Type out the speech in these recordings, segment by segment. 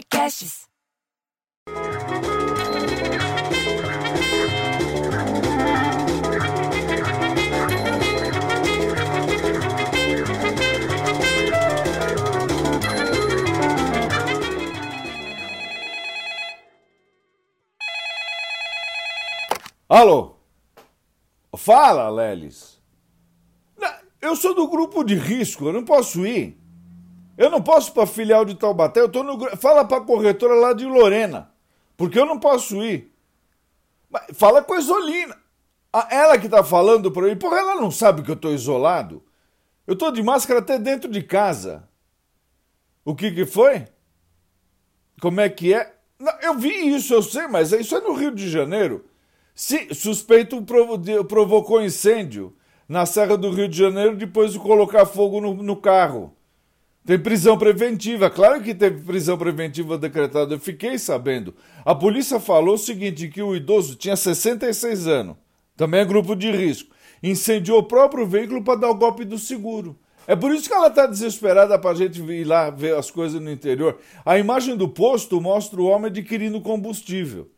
Podcasts. Alô? Fala, Lelis. Eu sou do grupo de risco, eu não posso ir. Eu não posso para filial de Taubaté, eu tô no Fala para a corretora lá de Lorena, porque eu não posso ir. Fala com a Isolina. Ela que tá falando para mim, porra, ela não sabe que eu tô isolado. Eu tô de máscara até dentro de casa. O que que foi? Como é que é? Não, eu vi isso, eu sei, mas isso é no Rio de Janeiro. Se suspeito provo- provocou incêndio na Serra do Rio de Janeiro depois de colocar fogo no, no carro. Tem prisão preventiva, claro que teve prisão preventiva decretada, eu fiquei sabendo. A polícia falou o seguinte, que o idoso tinha 66 anos, também é grupo de risco, incendiou o próprio veículo para dar o golpe do seguro. É por isso que ela está desesperada para a gente ir lá ver as coisas no interior. A imagem do posto mostra o homem adquirindo combustível.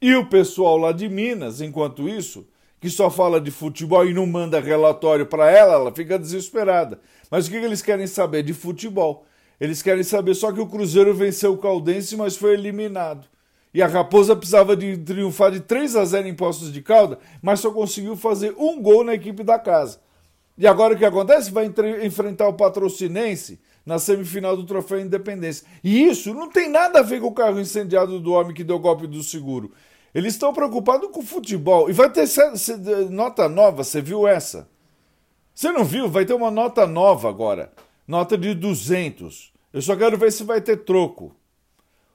E o pessoal lá de Minas, enquanto isso, que só fala de futebol e não manda relatório para ela, ela fica desesperada. Mas o que eles querem saber? De futebol. Eles querem saber só que o Cruzeiro venceu o Caldense, mas foi eliminado. E a Raposa precisava de triunfar de 3 a 0 em Poços de Calda, mas só conseguiu fazer um gol na equipe da casa. E agora o que acontece? Vai entre- enfrentar o Patrocinense na semifinal do Troféu Independência. E isso não tem nada a ver com o carro incendiado do homem que deu golpe do seguro. Eles estão preocupados com o futebol. E vai ter nota nova, você viu essa? Você não viu? Vai ter uma nota nova agora. Nota de 200. Eu só quero ver se vai ter troco.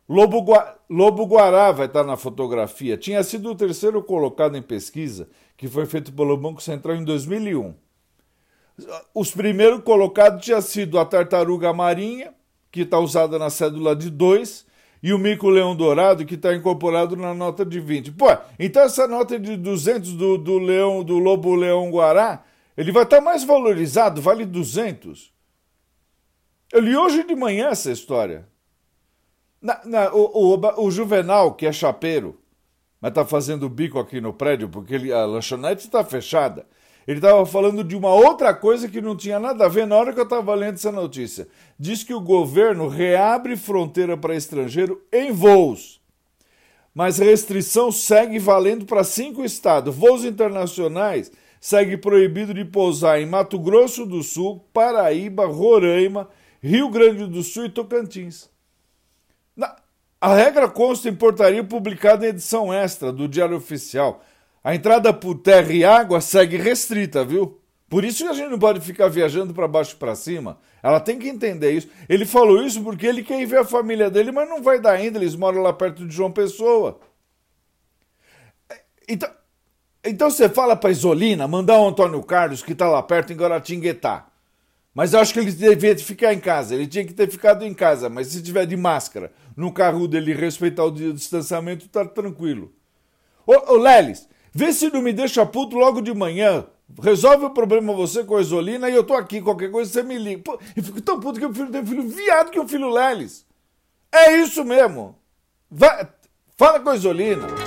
Lobo, Gua- Lobo Guará vai estar na fotografia. Tinha sido o terceiro colocado em pesquisa que foi feito pelo Banco Central em 2001. Os primeiros colocados tinha sido a tartaruga marinha, que está usada na cédula de 2, e o mico-leão dourado, que está incorporado na nota de 20. Pô, então essa nota de 200 do, do leão, do lobo-leão guará, ele vai estar mais valorizado, vale 200. Eu li hoje de manhã essa história. Na- na- o, o- o Juvenal, que é chapeiro, mas está fazendo bico aqui no prédio porque ele- a lanchonete está fechada. Ele estava falando de uma outra coisa que não tinha nada a ver na hora que eu estava lendo essa notícia. Diz que o governo reabre fronteira para estrangeiro em voos. Mas restrição segue valendo para cinco estados. Voos internacionais segue proibido de pousar em Mato Grosso do Sul, Paraíba, Roraima, Rio Grande do Sul e Tocantins. A regra consta em portaria publicada em edição extra do Diário Oficial. A entrada por terra e água segue restrita, viu? Por isso que a gente não pode ficar viajando para baixo e para cima. Ela tem que entender isso. Ele falou isso porque ele quer ir ver a família dele, mas não vai dar ainda. Eles moram lá perto de João Pessoa. Então, então você fala para Isolina mandar o Antônio Carlos, que está lá perto, em Guaratinguetá. Mas eu acho que ele devia ficar em casa. Ele tinha que ter ficado em casa. Mas se tiver de máscara no carro dele respeitar o di- distanciamento, tá tranquilo. Ô, ô Lelis, vê se não me deixa puto logo de manhã. Resolve o problema você com a Isolina e eu tô aqui. Qualquer coisa você me liga. Eu fico tão puto que prefiro ter um filho viado que um filho Lelis. É isso mesmo. Vai, fala com a Isolina.